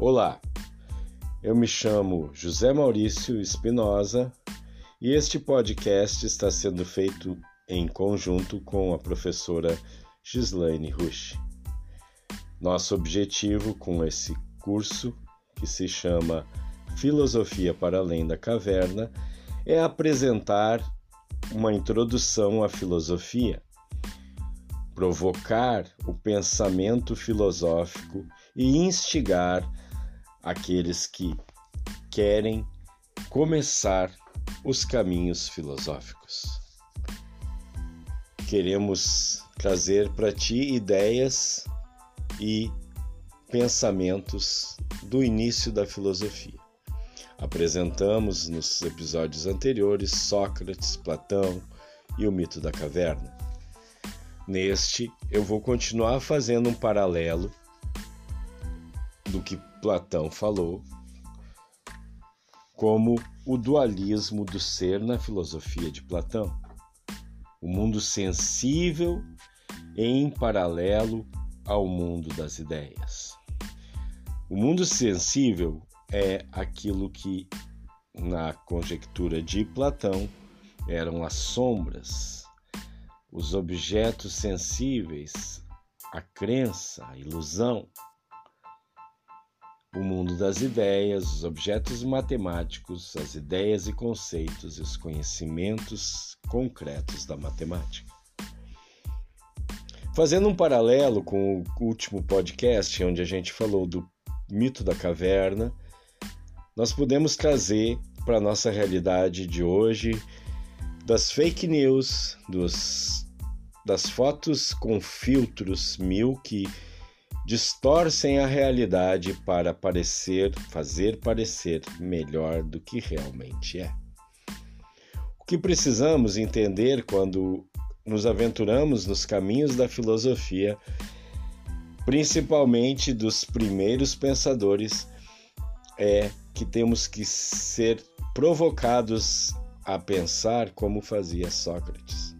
Olá, eu me chamo José Maurício Espinosa e este podcast está sendo feito em conjunto com a professora Gislaine Rush. Nosso objetivo com esse curso, que se chama Filosofia para Além da Caverna, é apresentar uma introdução à filosofia, provocar o pensamento filosófico e instigar aqueles que querem começar os caminhos filosóficos. Queremos trazer para ti ideias e pensamentos do início da filosofia. Apresentamos nos episódios anteriores Sócrates, Platão e o mito da caverna. Neste, eu vou continuar fazendo um paralelo do que Platão falou como o dualismo do ser na filosofia de Platão. O mundo sensível em paralelo ao mundo das ideias. O mundo sensível é aquilo que, na conjectura de Platão, eram as sombras, os objetos sensíveis, a crença, a ilusão o mundo das ideias, os objetos matemáticos, as ideias e conceitos e os conhecimentos concretos da matemática. Fazendo um paralelo com o último podcast, onde a gente falou do mito da caverna, nós podemos trazer para a nossa realidade de hoje das fake news, dos, das fotos com filtros mil que distorcem a realidade para parecer, fazer parecer melhor do que realmente é. O que precisamos entender quando nos aventuramos nos caminhos da filosofia, principalmente dos primeiros pensadores, é que temos que ser provocados a pensar como fazia Sócrates.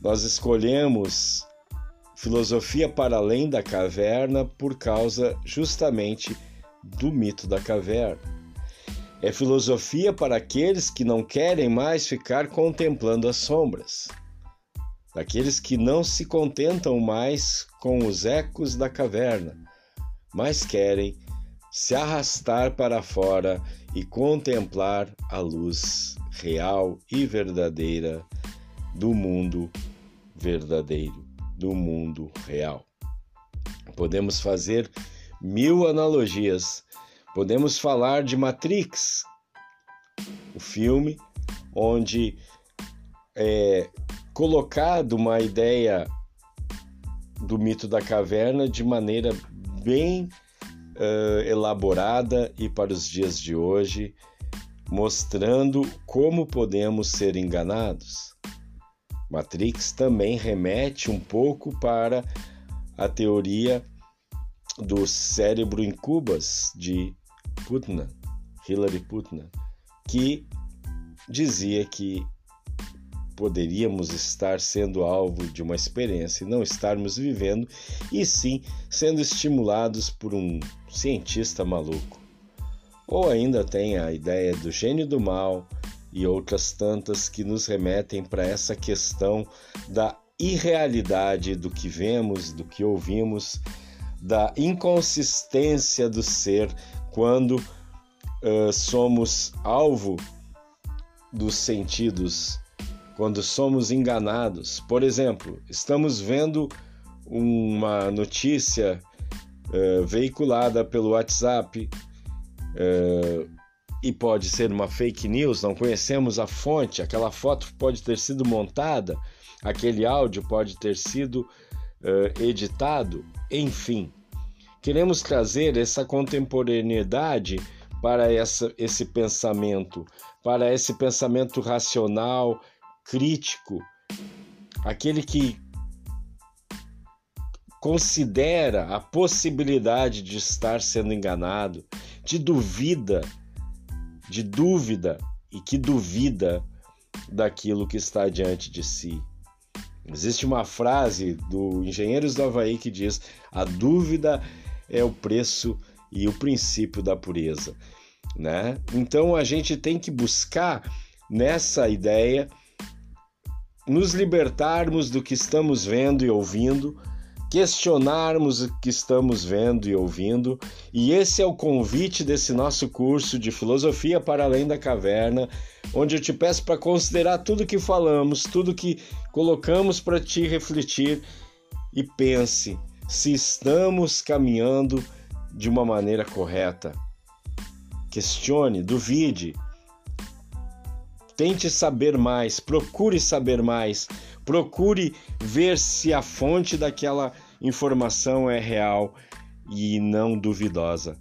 Nós escolhemos filosofia para além da caverna por causa justamente do mito da caverna. É filosofia para aqueles que não querem mais ficar contemplando as sombras, daqueles que não se contentam mais com os ecos da caverna, mas querem se arrastar para fora e contemplar a luz real e verdadeira do mundo verdadeiro do mundo real. Podemos fazer mil analogias. Podemos falar de Matrix, o filme onde é colocado uma ideia do mito da caverna de maneira bem uh, elaborada e para os dias de hoje, mostrando como podemos ser enganados. Matrix também remete um pouco para a teoria do cérebro em cubas de Putnam, Hilary Putnam, que dizia que poderíamos estar sendo alvo de uma experiência e não estarmos vivendo, e sim sendo estimulados por um cientista maluco. Ou ainda tem a ideia do gênio do mal, e outras tantas que nos remetem para essa questão da irrealidade do que vemos, do que ouvimos, da inconsistência do ser quando uh, somos alvo dos sentidos, quando somos enganados. Por exemplo, estamos vendo uma notícia uh, veiculada pelo WhatsApp. Uh, e pode ser uma fake news, não conhecemos a fonte, aquela foto pode ter sido montada, aquele áudio pode ter sido uh, editado, enfim. Queremos trazer essa contemporaneidade para essa, esse pensamento, para esse pensamento racional, crítico, aquele que considera a possibilidade de estar sendo enganado, de duvida de dúvida e que duvida daquilo que está diante de si. Existe uma frase do Engenheiros do Havaí que diz: a dúvida é o preço e o princípio da pureza, né? Então a gente tem que buscar nessa ideia nos libertarmos do que estamos vendo e ouvindo, questionarmos o que estamos vendo e ouvindo, e esse é o convite desse nosso curso de Filosofia para Além da Caverna, onde eu te peço para considerar tudo que falamos, tudo que colocamos para te refletir e pense se estamos caminhando de uma maneira correta. Questione, duvide, tente saber mais, procure saber mais, procure ver se a fonte daquela informação é real e não duvidosa.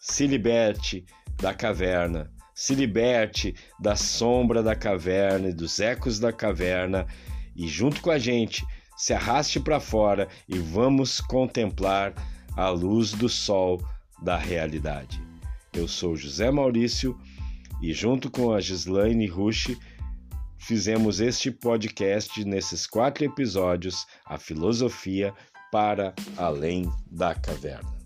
Se liberte da caverna, se liberte da sombra da caverna e dos ecos da caverna e junto com a gente se arraste para fora e vamos contemplar a luz do sol da realidade. Eu sou José Maurício e, junto com a Gislaine Rush, fizemos este podcast nesses quatro episódios, A Filosofia para Além da Caverna.